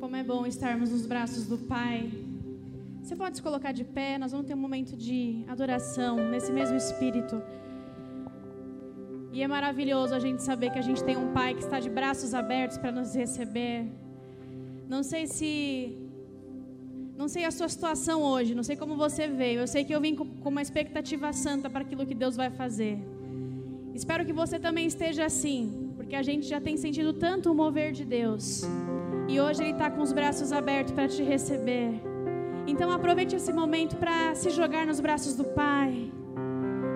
Como é bom estarmos nos braços do Pai. Você pode se colocar de pé, nós vamos ter um momento de adoração nesse mesmo espírito. E é maravilhoso a gente saber que a gente tem um Pai que está de braços abertos para nos receber. Não sei se. Não sei a sua situação hoje, não sei como você veio. Eu sei que eu vim com uma expectativa santa para aquilo que Deus vai fazer. Espero que você também esteja assim, porque a gente já tem sentido tanto o mover de Deus. E hoje Ele está com os braços abertos para te receber. Então aproveite esse momento para se jogar nos braços do Pai.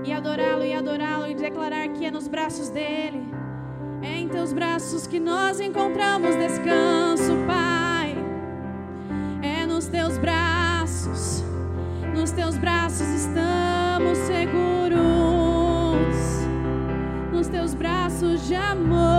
E adorá-lo, e adorá-lo, e declarar que é nos braços dele. É em teus braços que nós encontramos descanso, Pai. É nos teus braços, nos teus braços estamos seguros. Nos teus braços de amor,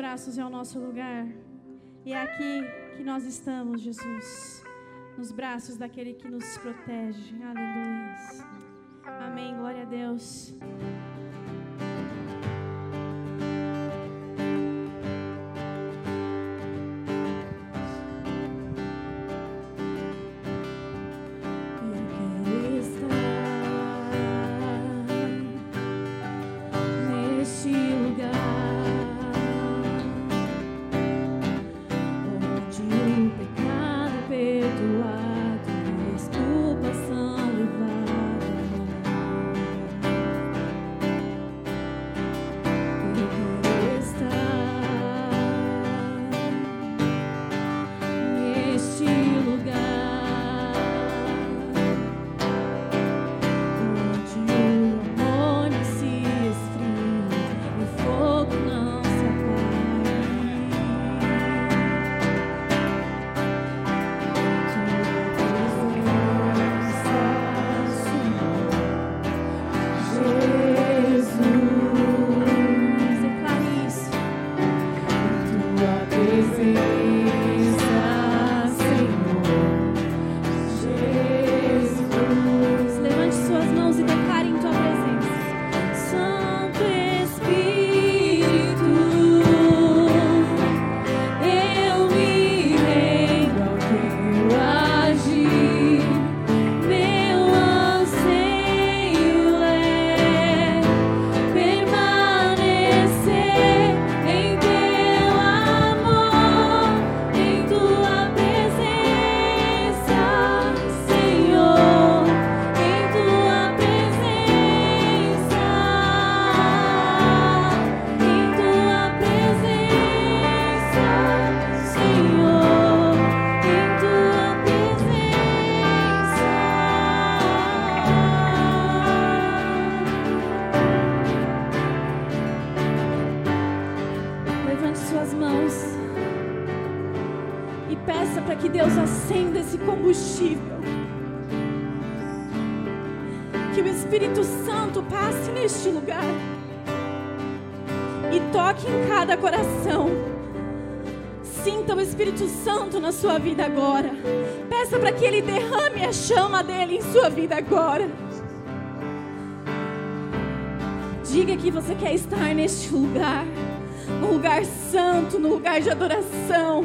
braços é o nosso lugar. E é aqui que nós estamos, Jesus. Nos braços daquele que nos protege. Aleluia. Amém. Glória a Deus. chama dele em sua vida agora. Diga que você quer estar neste lugar, no lugar santo, no lugar de adoração.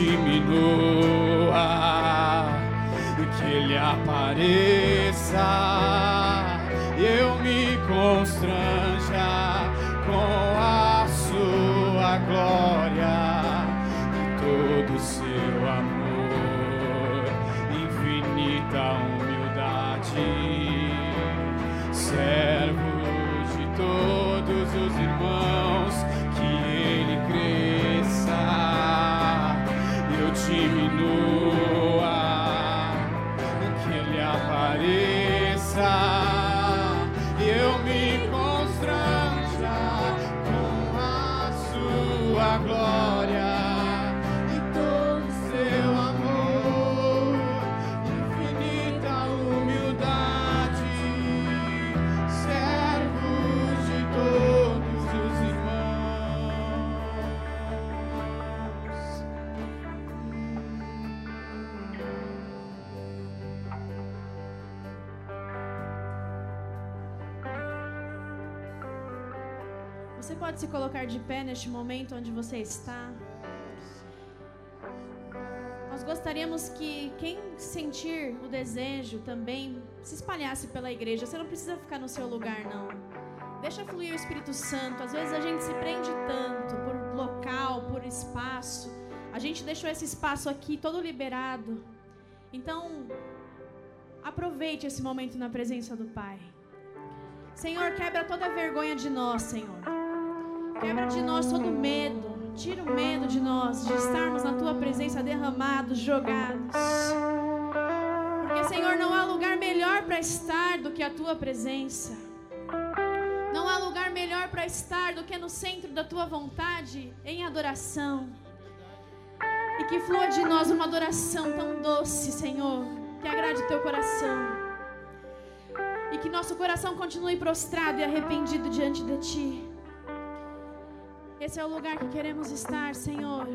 E neste momento onde você está. Nós gostaríamos que quem sentir o desejo também se espalhasse pela igreja. Você não precisa ficar no seu lugar, não. Deixa fluir o Espírito Santo. Às vezes a gente se prende tanto por local, por espaço. A gente deixou esse espaço aqui todo liberado. Então, aproveite esse momento na presença do Pai. Senhor, quebra toda vergonha de nós, Senhor. Quebra de nós todo medo. Tira o medo de nós, de estarmos na tua presença derramados, jogados. Porque, Senhor, não há lugar melhor para estar do que a tua presença. Não há lugar melhor para estar do que no centro da tua vontade, em adoração. E que flua de nós uma adoração tão doce, Senhor, que agrade o teu coração. E que nosso coração continue prostrado e arrependido diante de ti. Esse é o lugar que queremos estar, Senhor.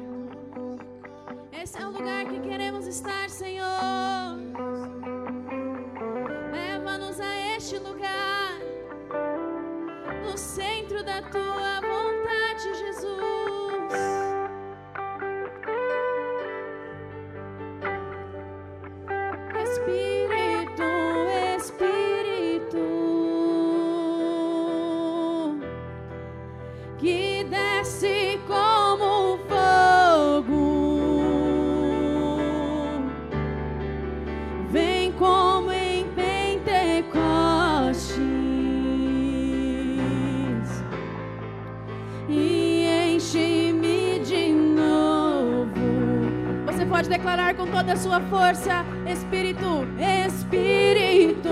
Esse é o lugar que queremos estar, Senhor. Leva-nos a este lugar, no centro da tua vontade, Jesus. Espírito, pode declarar com toda a sua força, Espírito, Espírito,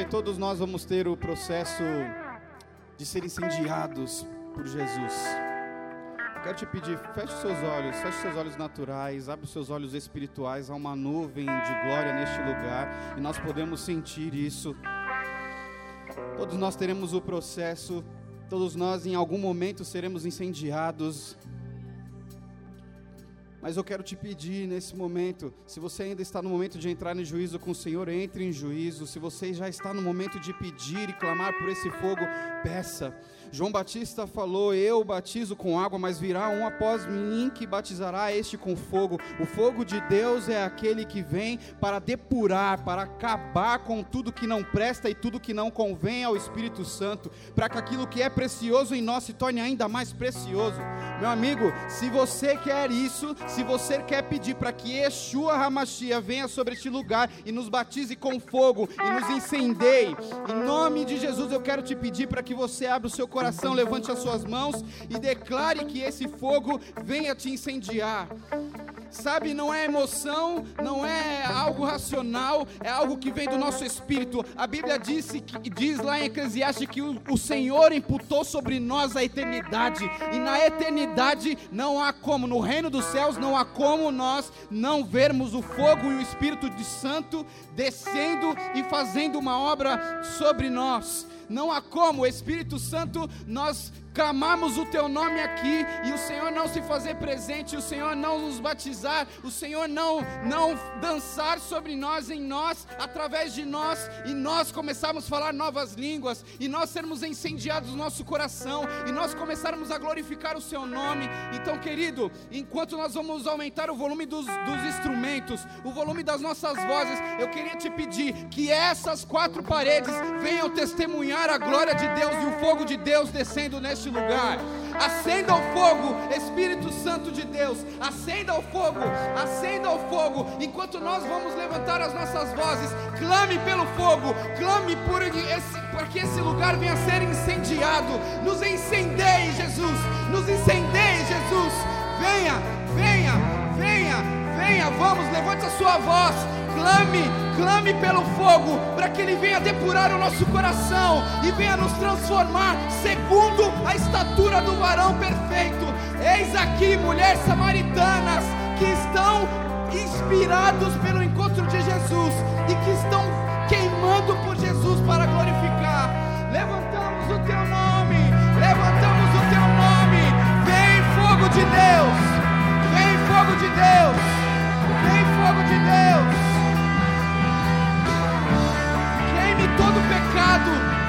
Sabe, todos nós vamos ter o processo de ser incendiados por Jesus. Eu quero te pedir, feche seus olhos, feche seus olhos naturais, abre seus olhos espirituais. Há uma nuvem de glória neste lugar e nós podemos sentir isso. Todos nós teremos o processo, todos nós em algum momento seremos incendiados. Mas eu quero te pedir nesse momento, se você ainda está no momento de entrar em juízo com o Senhor, entre em juízo. Se você já está no momento de pedir e clamar por esse fogo, peça. João Batista falou: Eu batizo com água, mas virá um após mim que batizará este com fogo. O fogo de Deus é aquele que vem para depurar, para acabar com tudo que não presta e tudo que não convém ao Espírito Santo, para que aquilo que é precioso em nós se torne ainda mais precioso. Meu amigo, se você quer isso, se você quer pedir para que Yeshua Hamashia venha sobre este lugar e nos batize com fogo e nos incendeie, em nome de Jesus eu quero te pedir para que você abra o seu coração, levante as suas mãos e declare que esse fogo venha te incendiar. Sabe, não é emoção, não é algo racional, é algo que vem do nosso espírito. A Bíblia disse, diz lá em Eclesiastes que o, o Senhor imputou sobre nós a eternidade, e na eternidade não há como, no reino dos céus não há como nós não vermos o fogo e o Espírito de Santo descendo e fazendo uma obra sobre nós. Não há como, Espírito Santo, nós clamarmos o teu nome aqui e o Senhor não se fazer presente, o Senhor não nos batizar, o Senhor não não dançar sobre nós, em nós, através de nós e nós começarmos a falar novas línguas e nós sermos incendiados no nosso coração e nós começarmos a glorificar o seu nome. Então, querido, enquanto nós vamos aumentar o volume dos, dos instrumentos, o volume das nossas vozes, eu queria te pedir que essas quatro paredes venham testemunhar a glória de Deus e o fogo de Deus descendo neste lugar. Acenda o fogo, Espírito Santo de Deus. Acenda o fogo, acenda o fogo. Enquanto nós vamos levantar as nossas vozes, clame pelo fogo, clame por esse, para que esse lugar venha a ser incendiado. Nos incendeie, Jesus. Nos incendeie, Jesus. Venha, venha, venha, venha. Vamos, levante a sua voz. Clame, clame pelo fogo, para que Ele venha depurar o nosso coração e venha nos transformar segundo a estatura do varão perfeito. Eis aqui mulheres samaritanas que estão inspirados pelo encontro de Jesus e que estão queimando por Jesus para glorificar. Levantamos o teu nome, levantamos o teu nome. Vem fogo de Deus, vem fogo de Deus, vem fogo de Deus. Todo pecado.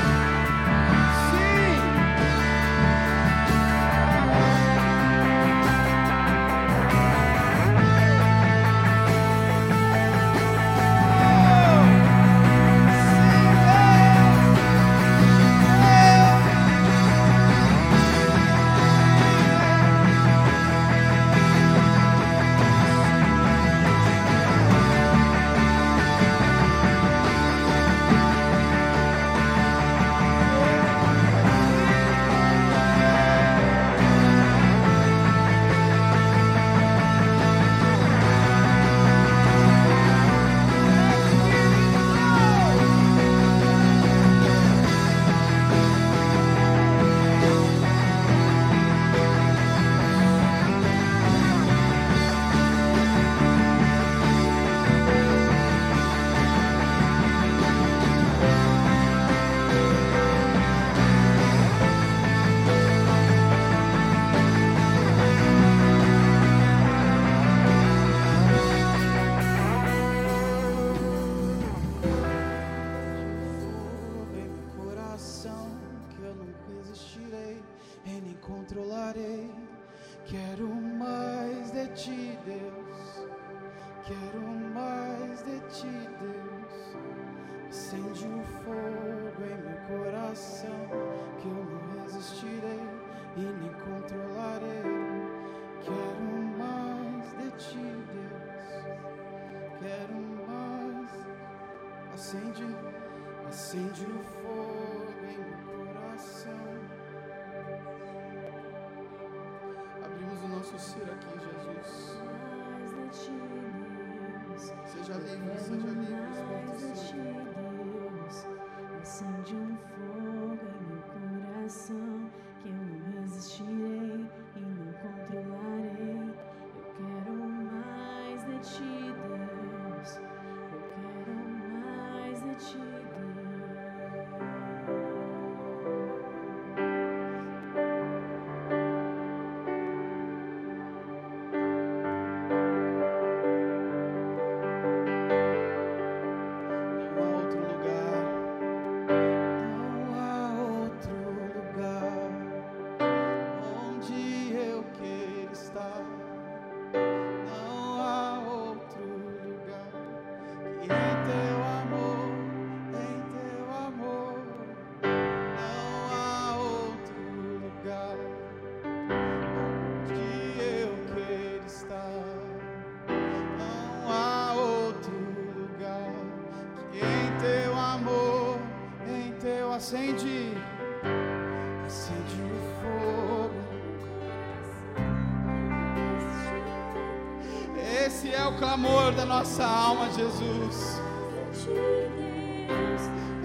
nossa alma, Jesus.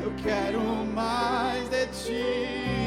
Eu quero mais de ti.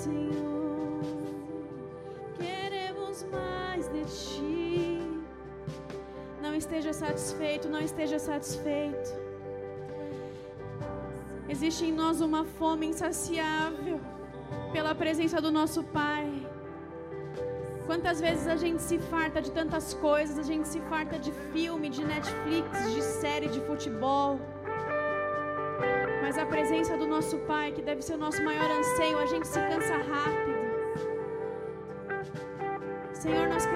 Senhor. Queremos mais de Ti. Não esteja satisfeito, não esteja satisfeito. Existe em nós uma fome insaciável pela presença do nosso Pai. Quantas vezes a gente se farta de tantas coisas, a gente se farta de filme, de Netflix, de série, de futebol presença do nosso Pai, que deve ser o nosso maior anseio, a gente se cansa rápido. Senhor, nós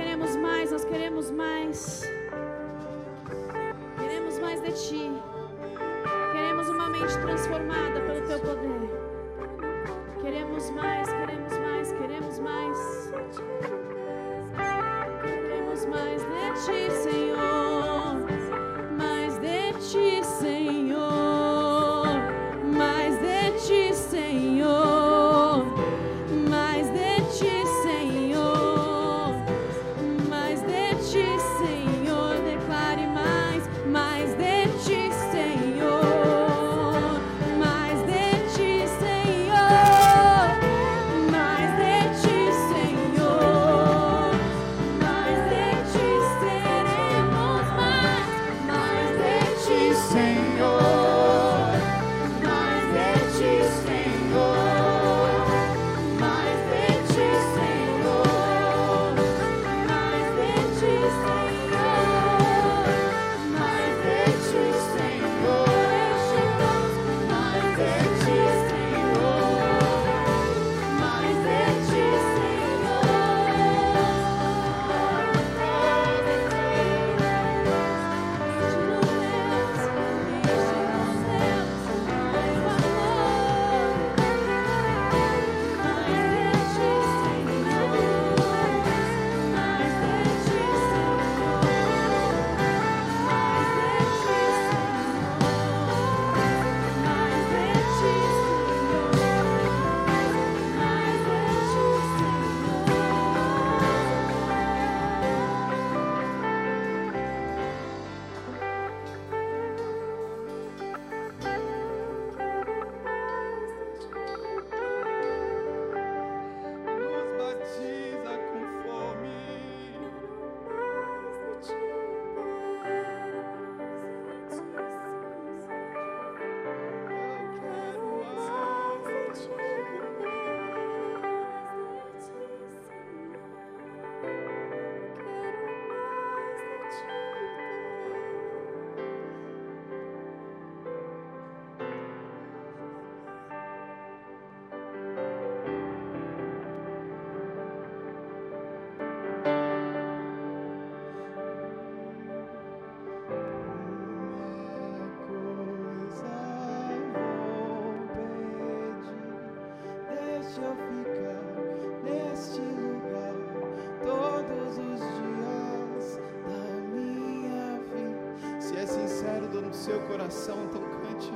então cante.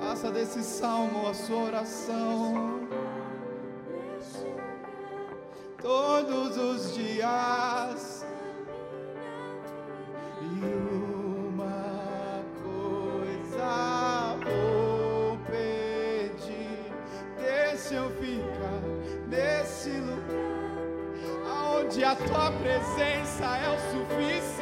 Faça desse salmo a sua oração. Todos os dias. E uma coisa vou pedir deixe eu ficar nesse lugar onde a tua presença é o suficiente.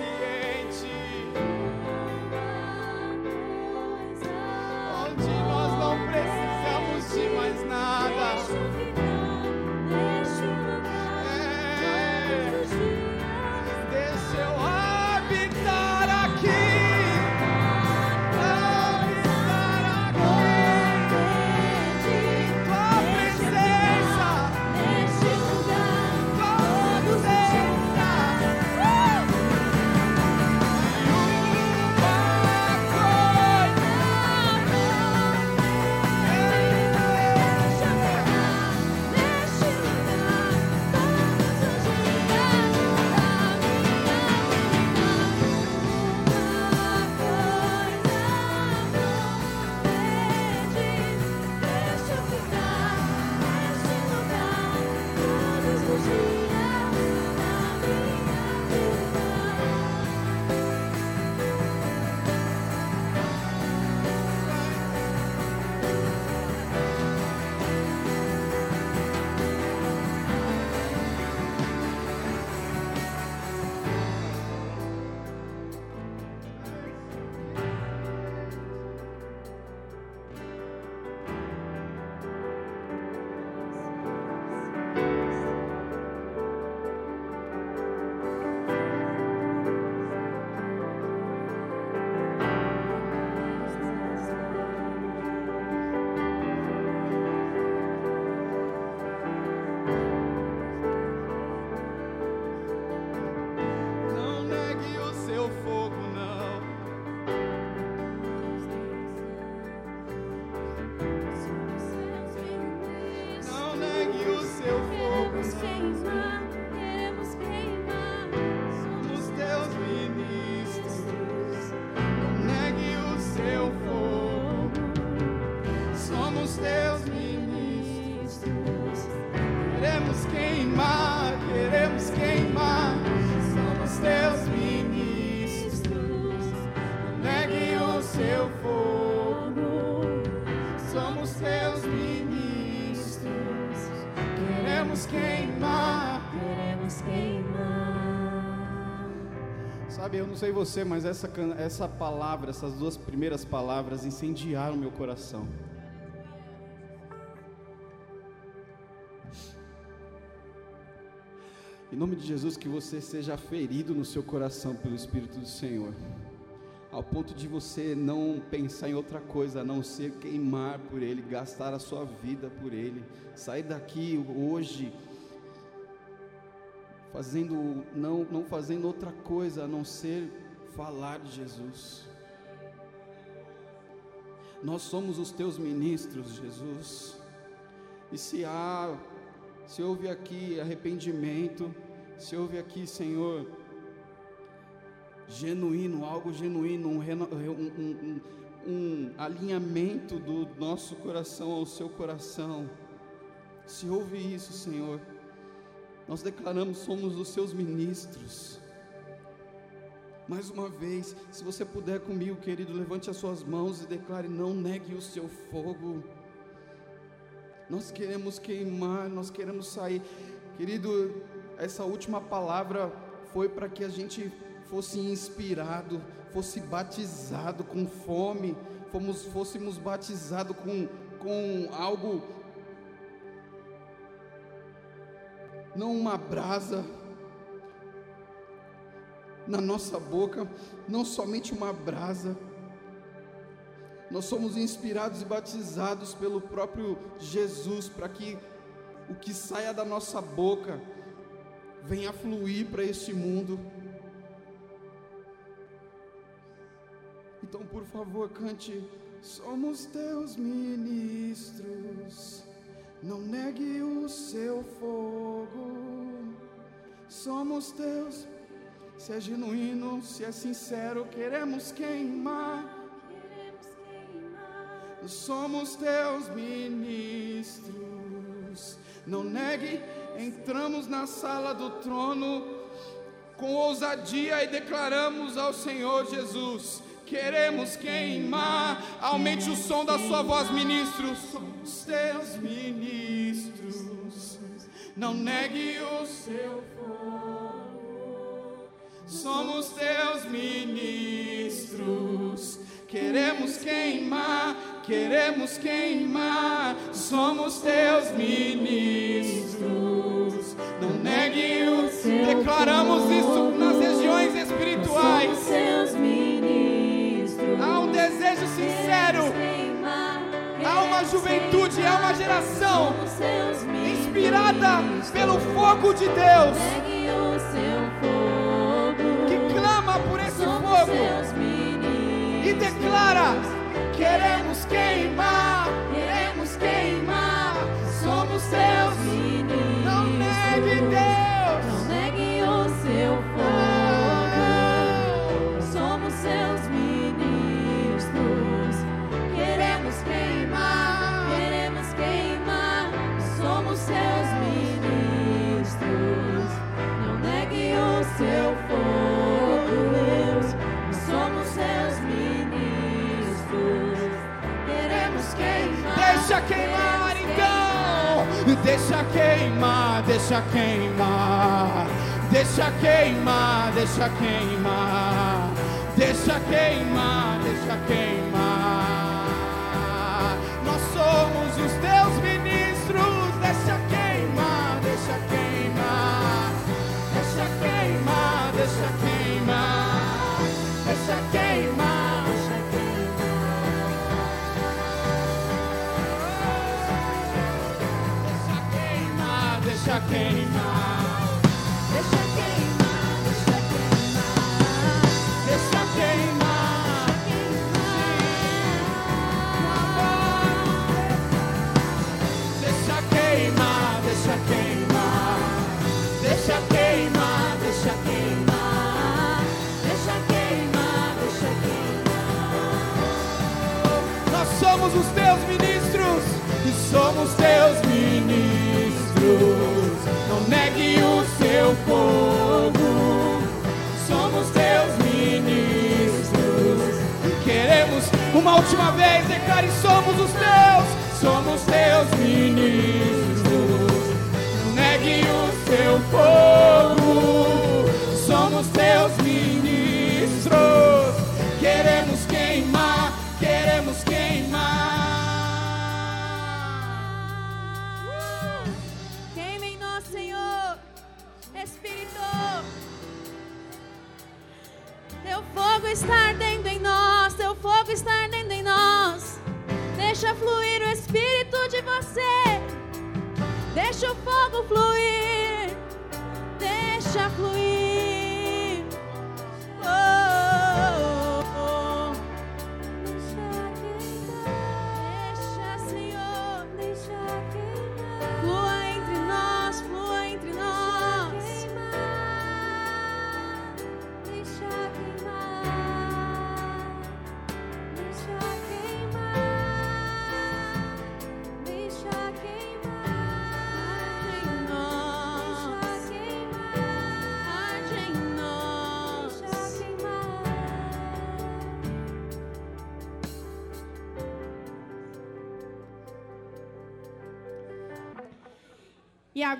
Eu não sei você, mas essa, essa palavra, essas duas primeiras palavras incendiaram meu coração. Em nome de Jesus, que você seja ferido no seu coração pelo Espírito do Senhor, ao ponto de você não pensar em outra coisa a não ser queimar por Ele, gastar a sua vida por Ele, sair daqui hoje fazendo não não fazendo outra coisa a não ser falar de Jesus. Nós somos os teus ministros, Jesus. E se há se houve aqui arrependimento, se houve aqui, Senhor, genuíno, algo genuíno, um, um, um, um, alinhamento do nosso coração ao seu coração. Se houve isso, Senhor, nós declaramos somos os seus ministros. Mais uma vez, se você puder comigo, querido, levante as suas mãos e declare: não negue o seu fogo. Nós queremos queimar, nós queremos sair. Querido, essa última palavra foi para que a gente fosse inspirado, fosse batizado com fome, fomos, fôssemos batizados com, com algo, não uma brasa na nossa boca, não somente uma brasa, nós somos inspirados e batizados pelo próprio Jesus para que o que saia da nossa boca venha fluir para este mundo. Então, por favor, cante. Somos teus ministros, não negue o seu fogo. Somos teus, se é genuíno, se é sincero, queremos queimar somos teus ministros. Não negue, entramos na sala do trono com ousadia e declaramos ao Senhor Jesus: queremos queimar. Aumente o som da sua voz, ministros. Somos teus ministros. Não negue o seu fogo. Somos teus ministros. Queremos queimar queremos queimar, somos teus ministros. Não negue o declaramos isso nas regiões espirituais. Seus ministros. Desejo sincero. Há uma juventude, há uma geração inspirada pelo fogo de Deus. Que clama por esse fogo e declara Queremos queimar, queimar. Então. Deixa queimar, deixa queimar. Deixa queimar, deixa queimar. Deixa queimar, deixa queimar. Última vez declare: somos os teus, somos teus ministros.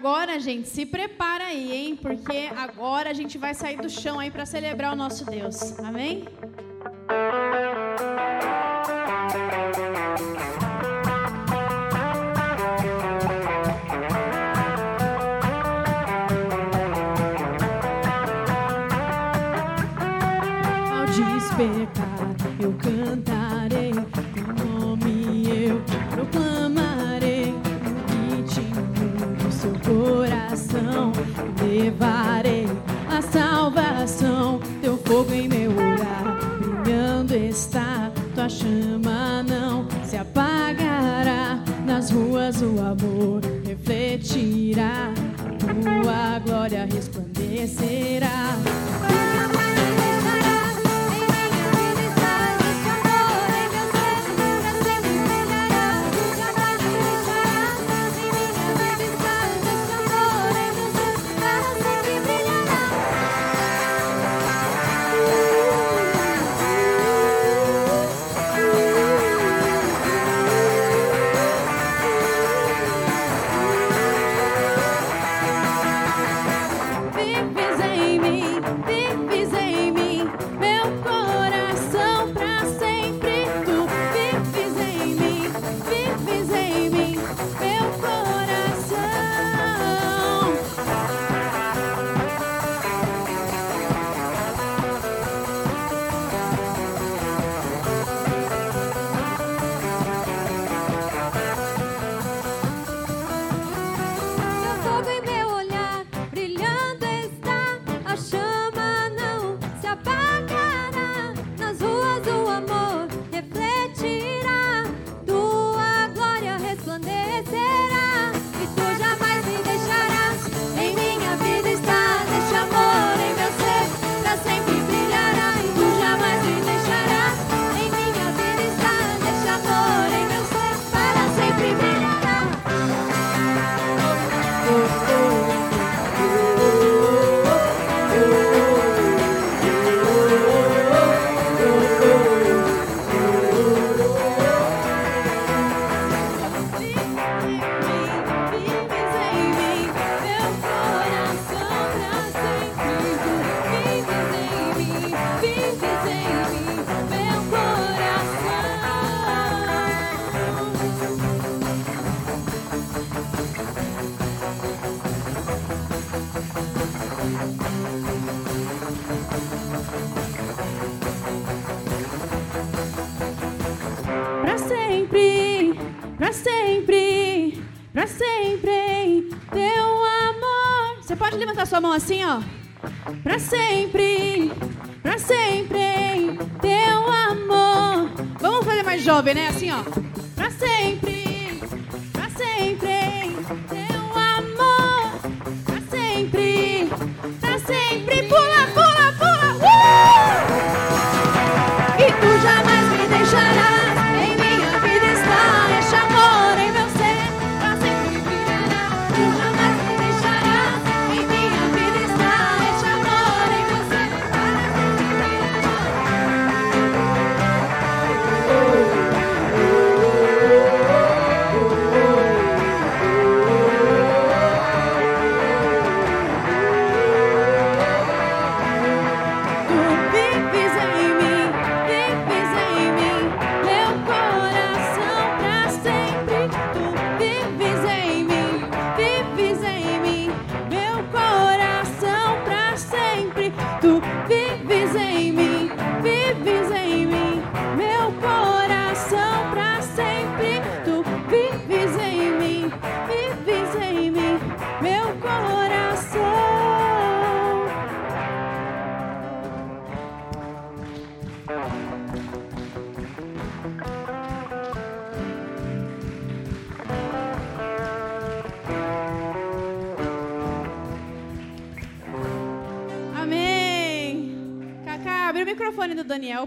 agora, gente, se prepara aí, hein? Porque agora a gente vai sair do chão aí para celebrar o nosso Deus. Amém?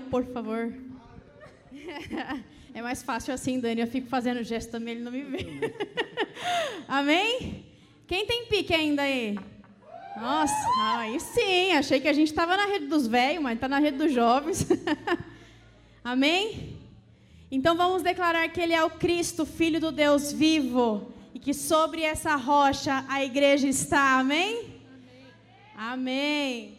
Por favor. É mais fácil assim, Dani. Eu fico fazendo gesto também, ele não me vê. Amém? Quem tem pique ainda aí? Nossa, aí sim. Achei que a gente estava na rede dos velhos, mas está na rede dos jovens. Amém? Então vamos declarar que Ele é o Cristo, Filho do Deus vivo, e que sobre essa rocha a igreja está. Amém? Amém. Amém.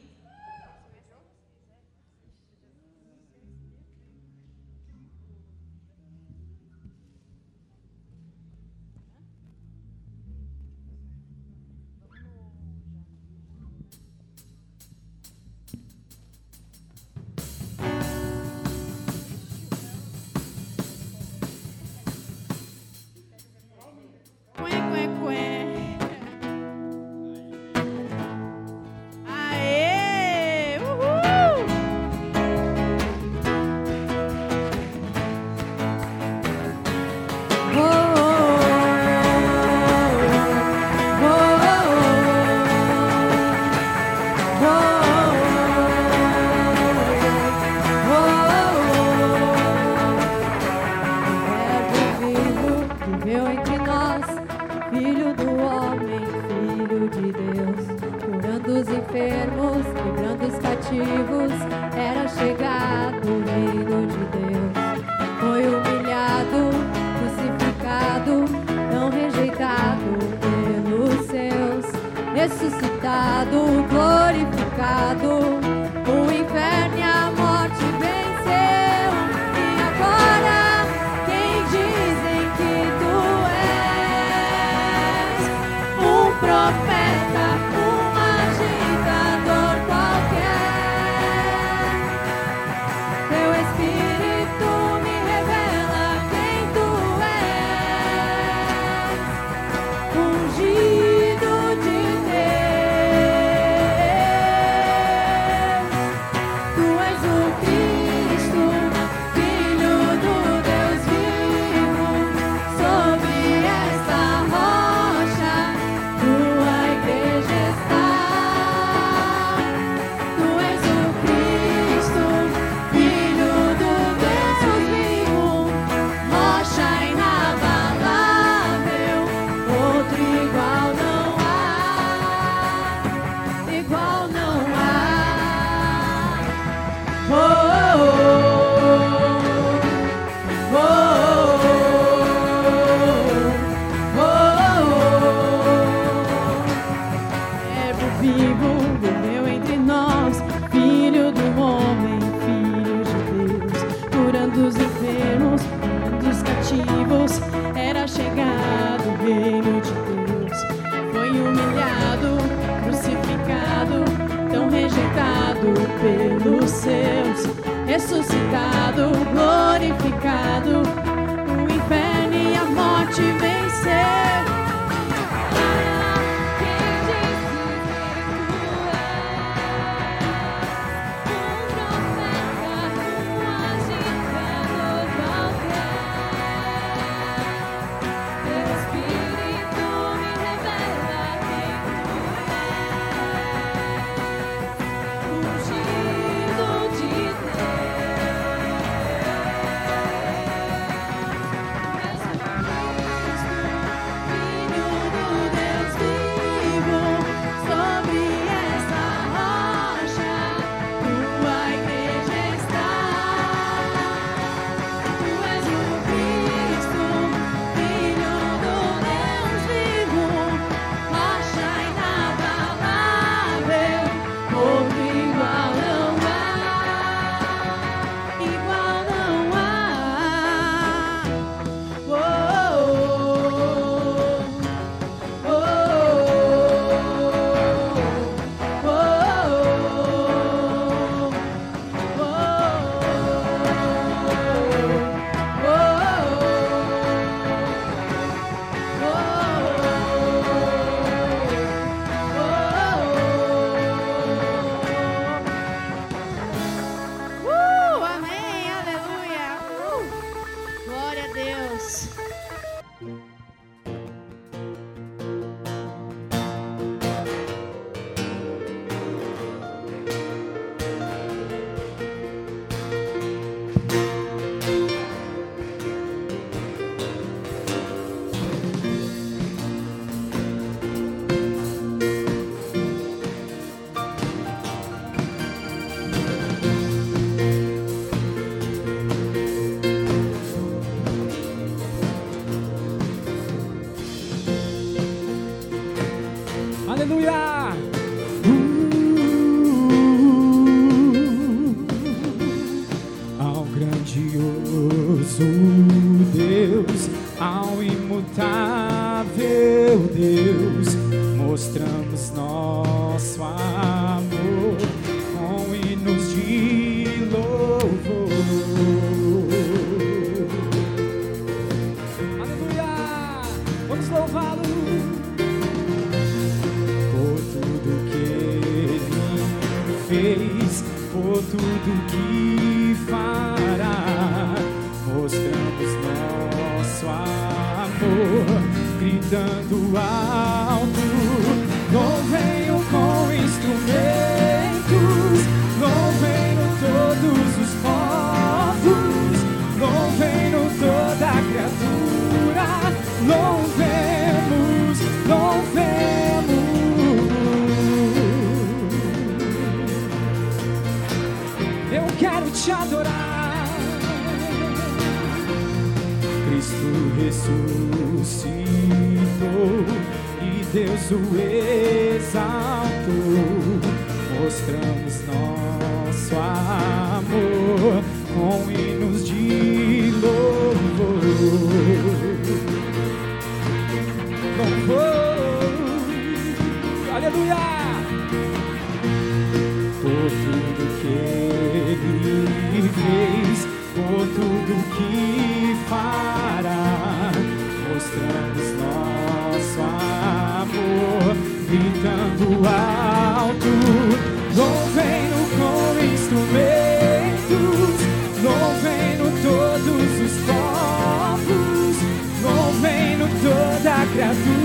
Toda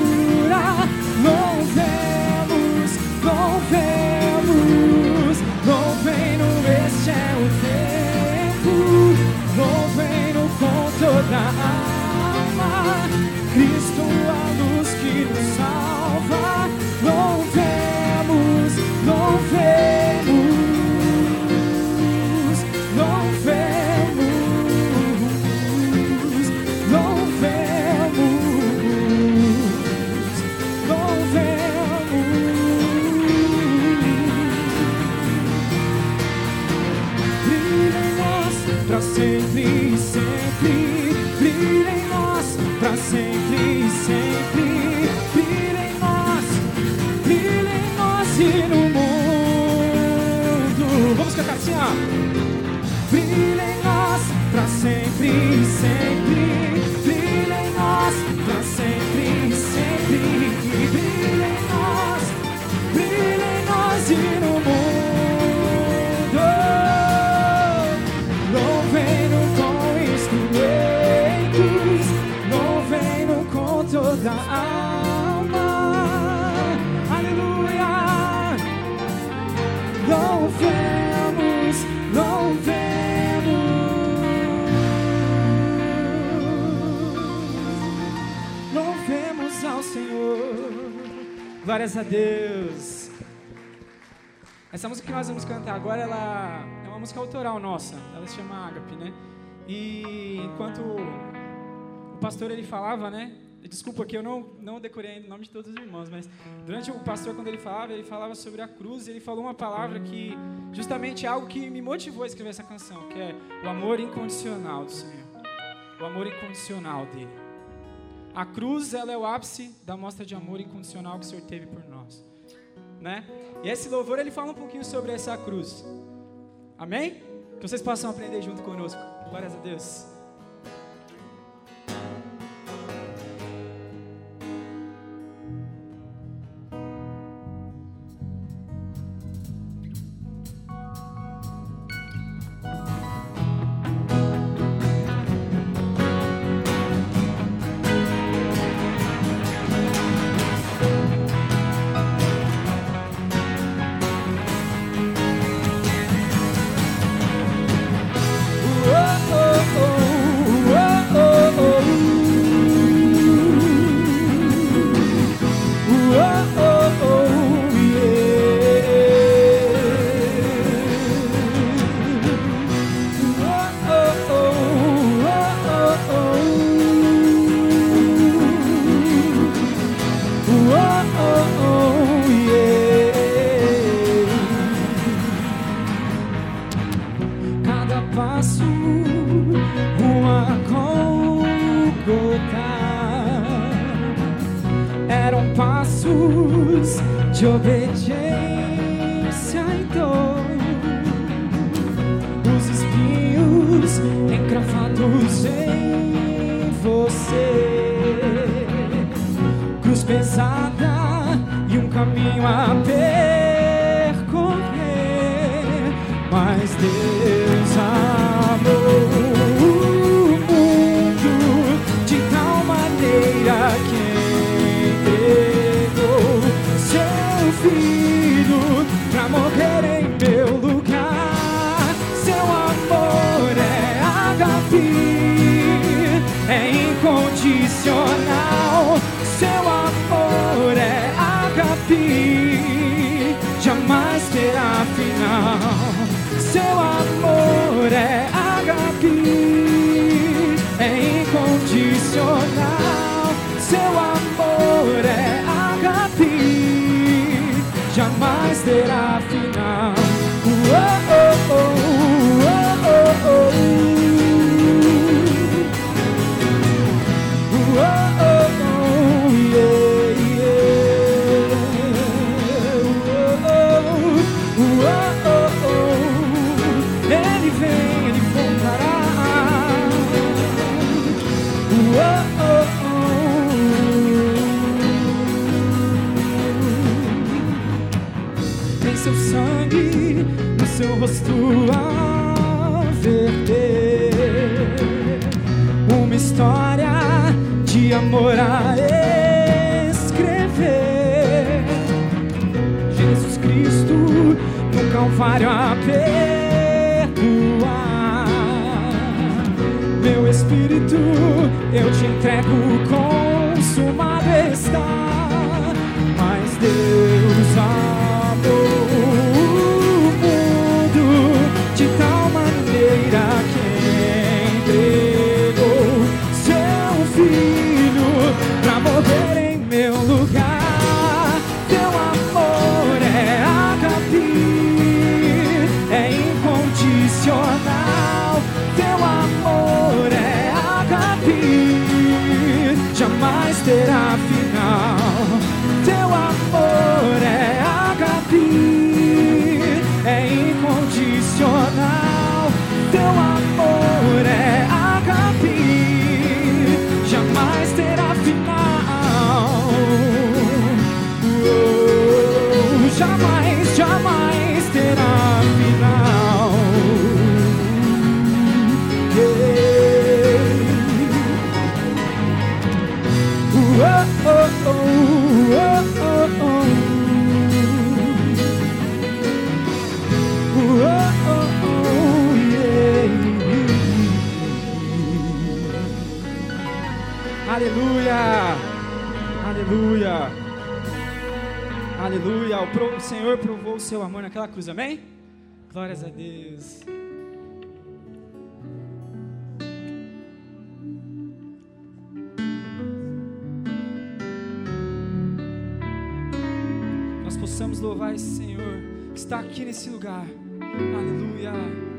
Glórias a Deus. Essa música que nós vamos cantar agora, ela é uma música autoral nossa. Ela se chama Ágape, né? E enquanto o pastor ele falava, né? Desculpa que eu não, não decorei o nome de todos os irmãos, mas durante o pastor, quando ele falava, ele falava sobre a cruz e ele falou uma palavra que justamente é algo que me motivou a escrever essa canção, que é o amor incondicional do Senhor. O amor incondicional dele. A cruz, ela é o ápice da mostra de amor incondicional que o Senhor teve por nós. Né? E esse louvor, ele fala um pouquinho sobre essa cruz. Amém? Que vocês possam aprender junto conosco. Glórias a Deus. o Senhor provou o seu amor naquela cruz, amém? Glórias a Deus. Nós possamos louvar esse Senhor que está aqui nesse lugar. Aleluia.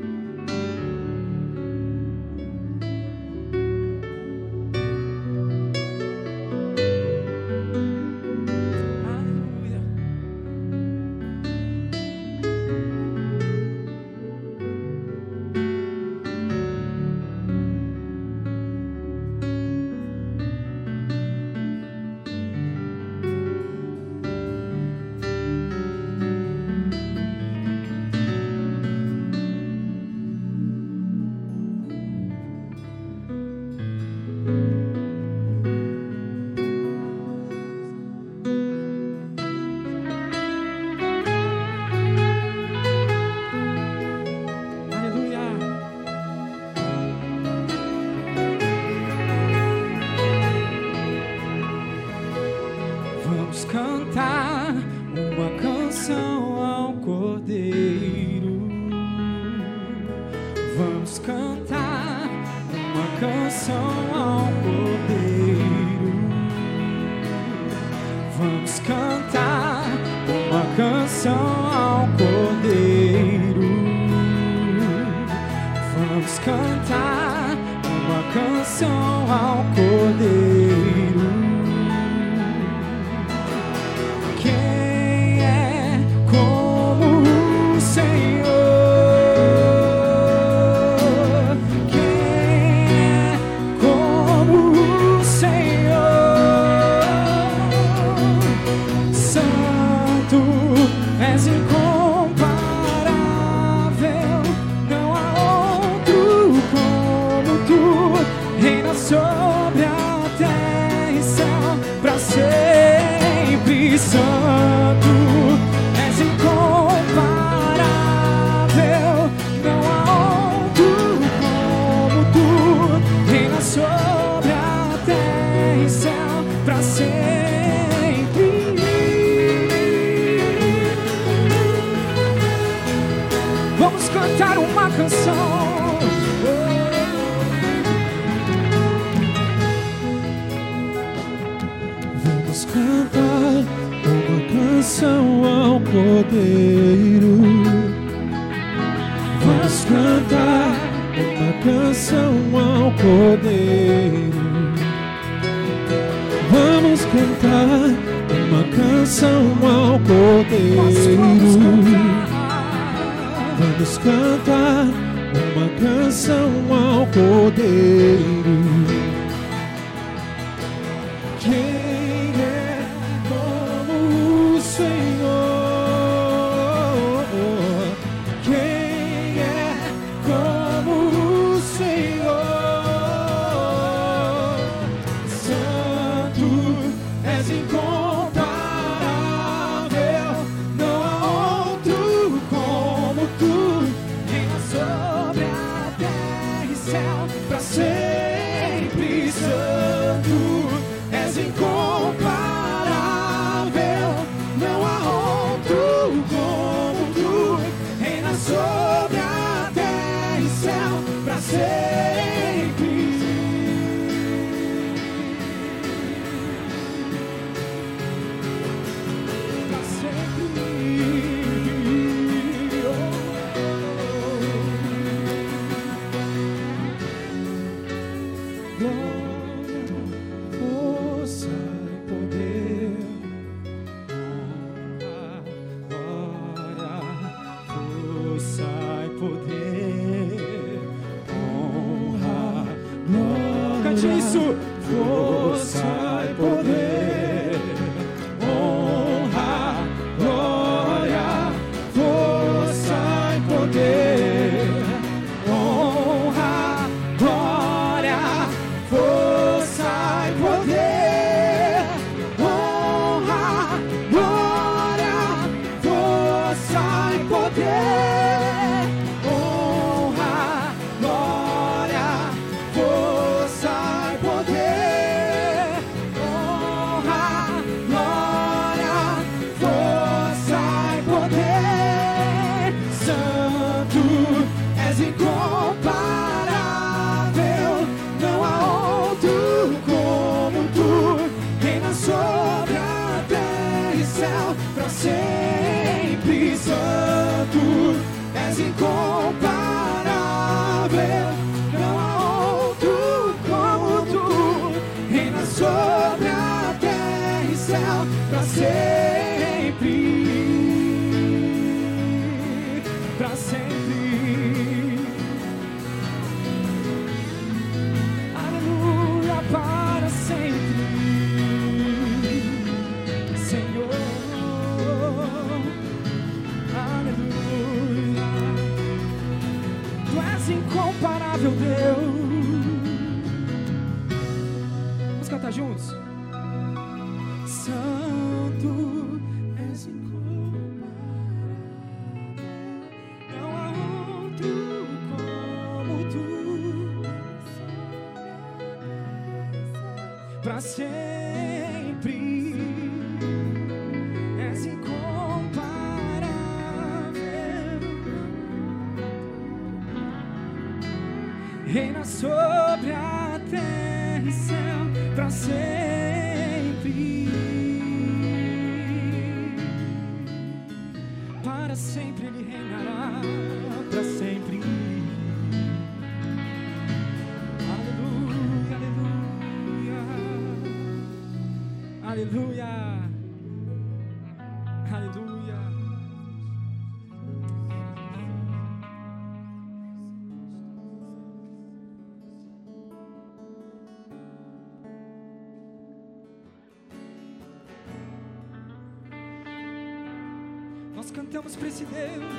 Cantamos para esse Deus.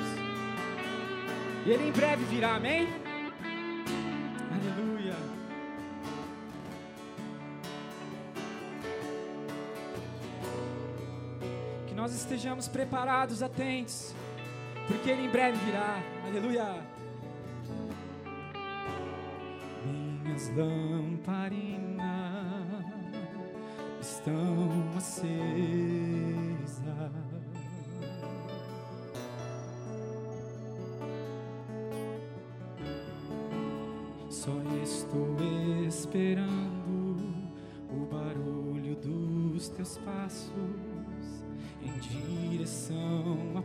E Ele em breve virá, amém? Aleluia. Que nós estejamos preparados, atentos, porque Ele em breve virá. Aleluia. Minhas lamparinas estão acesas. Direção à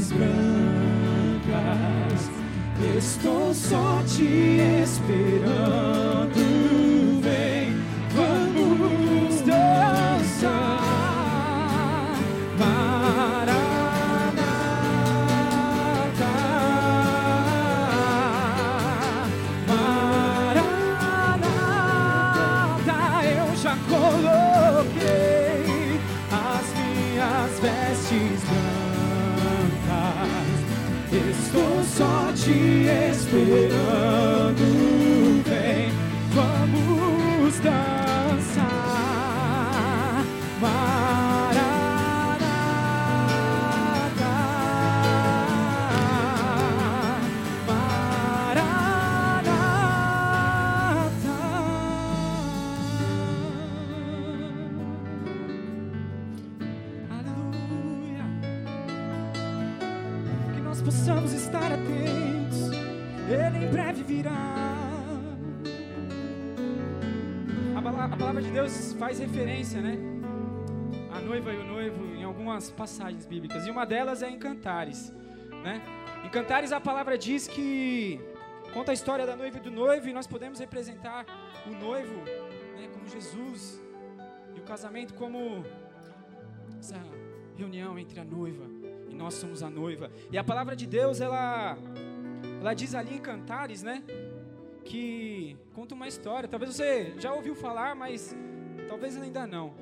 vestes brancas. Estou só te esperando. Só te faz referência, né? A noiva e o noivo em algumas passagens bíblicas. E uma delas é em Cantares, né? Em Cantares a palavra diz que conta a história da noiva e do noivo e nós podemos representar o noivo, né, como Jesus e o casamento como essa reunião entre a noiva e nós somos a noiva. E a palavra de Deus, ela ela diz ali em Cantares, né, que conta uma história. Talvez você já ouviu falar, mas talvez ainda não.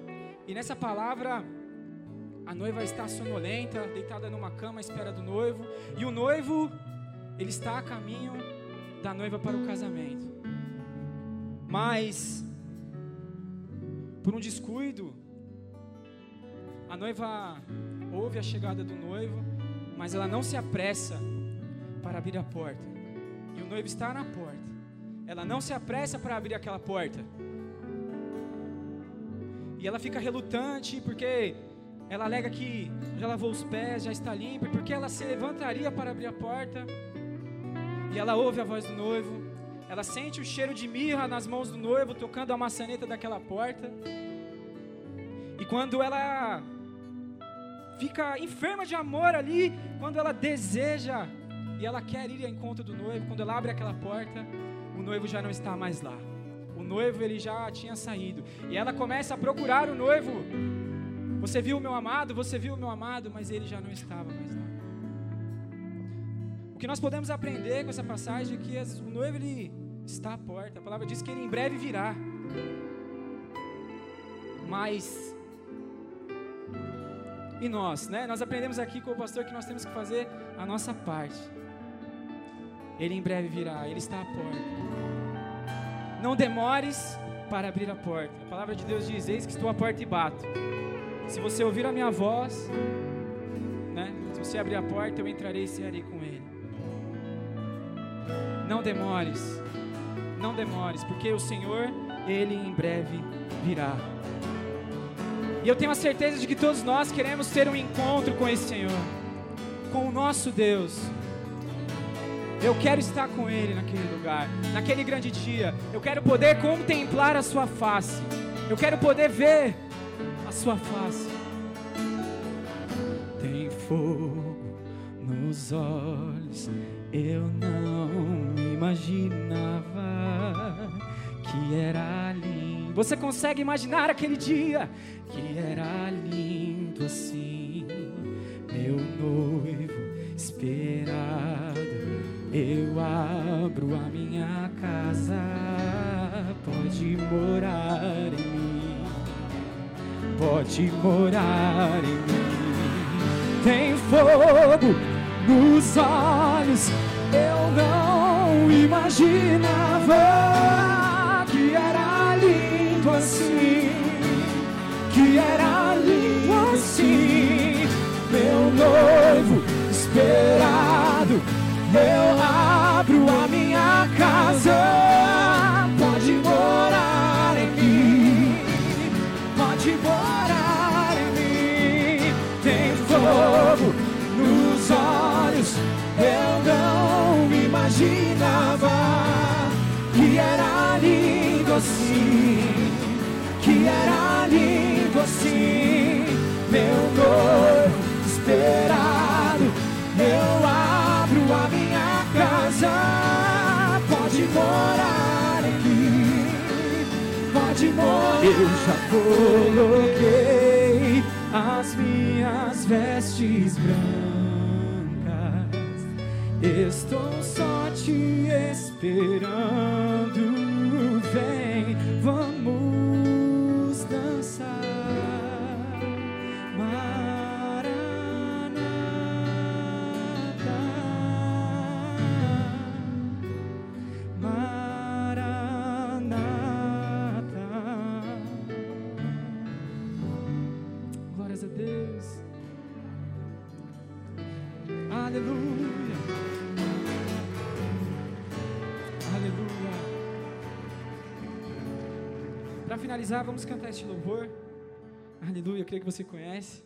E nessa palavra, a noiva está sonolenta, deitada numa cama à espera do noivo, e o noivo, ele está a caminho da noiva para o casamento. Mas por um descuido, a noiva ouve a chegada do noivo, mas ela não se apressa para abrir a porta. E o noivo está na porta. Ela não se apressa para abrir aquela porta. E ela fica relutante porque ela alega que já lavou os pés, já está limpa, porque ela se levantaria para abrir a porta. E ela ouve a voz do noivo, ela sente o cheiro de mirra nas mãos do noivo tocando a maçaneta daquela porta. E quando ela fica enferma de amor ali, quando ela deseja e ela quer ir ao encontro do noivo, quando ela abre aquela porta, o noivo já não está mais lá. Noivo ele já tinha saído. E ela começa a procurar o noivo. Você viu o meu amado? Você viu o meu amado? Mas ele já não estava mais lá. O que nós podemos aprender com essa passagem é que o noivo ele está à porta. A palavra diz que ele em breve virá. Mas e nós, né? Nós aprendemos aqui com o pastor que nós temos que fazer a nossa parte. Ele em breve virá, ele está à porta. Não demores para abrir a porta. A palavra de Deus diz: Eis que estou à porta e bato. Se você ouvir a minha voz, né? Se você abrir a porta, eu entrarei e cearei com ele. Não demores, não demores, porque o Senhor, ele em breve virá. E eu tenho a certeza de que todos nós queremos ter um encontro com esse Senhor, com o nosso Deus. Eu quero estar com Ele naquele lugar, naquele grande dia. Eu quero poder contemplar a Sua face. Eu quero poder ver a Sua face. Tem fogo nos olhos, eu não imaginava que era lindo. Você consegue imaginar aquele dia que era lindo assim, meu noivo esperado. Eu abro a minha casa, pode morar em mim, pode morar em mim. Tem fogo nos olhos, eu não imaginava que era lindo assim que era lindo assim, meu noivo esperado. Eu abro a minha casa, pode morar em mim, pode morar em mim. Tem fogo nos olhos, eu não imaginava que era lindo assim, que era lindo assim, meu noivo esperado. Eu já coloquei as minhas vestes brancas, estou só te esperando. Finalizar, vamos cantar este louvor. Aleluia, eu creio que você conhece.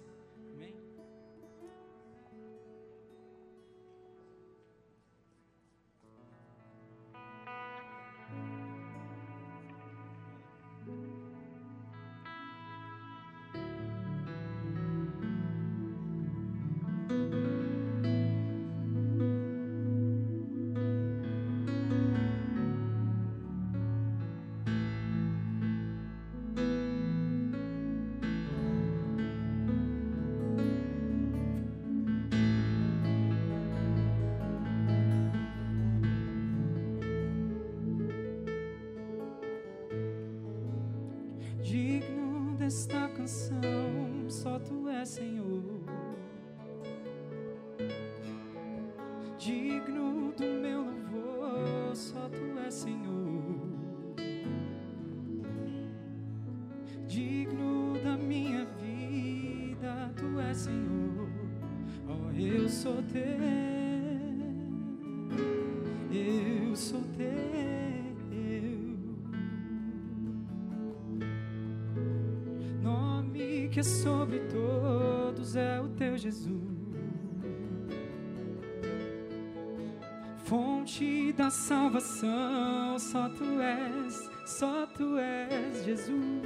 Jesus.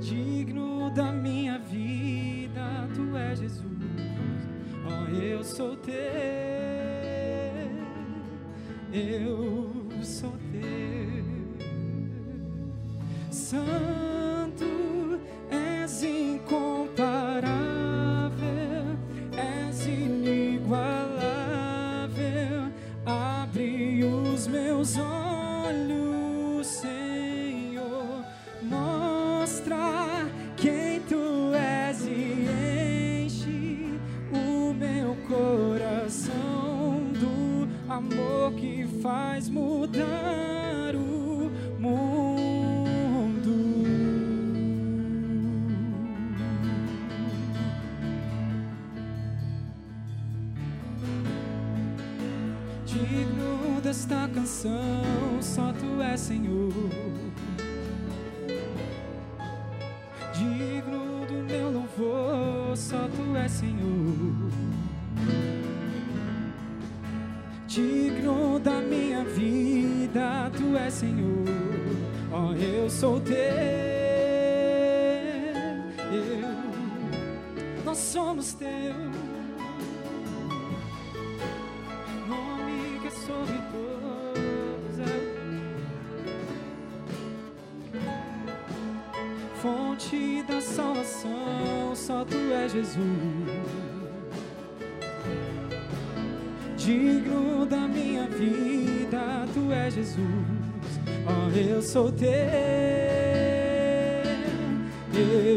Digno da minha vida, tu és Jesus. Oh, eu sou teu, eu sou teu. digno desta canção, só tu és Senhor. Digno do meu louvor, só tu és Senhor. Digno da minha vida, tu és Senhor. oh, eu sou teu. Eu, nós somos teus. Jesus. Digno da minha vida, tu és Jesus. Oh, eu sou teu. Yeah.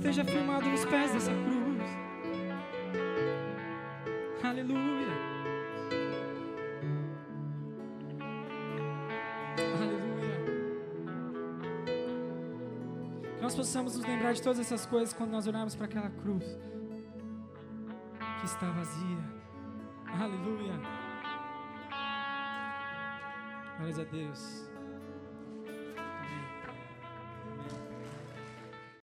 esteja firmado nos pés dessa cruz. Aleluia. Aleluia. Que nós possamos nos lembrar de todas essas coisas quando nós olharmos para aquela cruz que está vazia. Aleluia. Glória a Deus.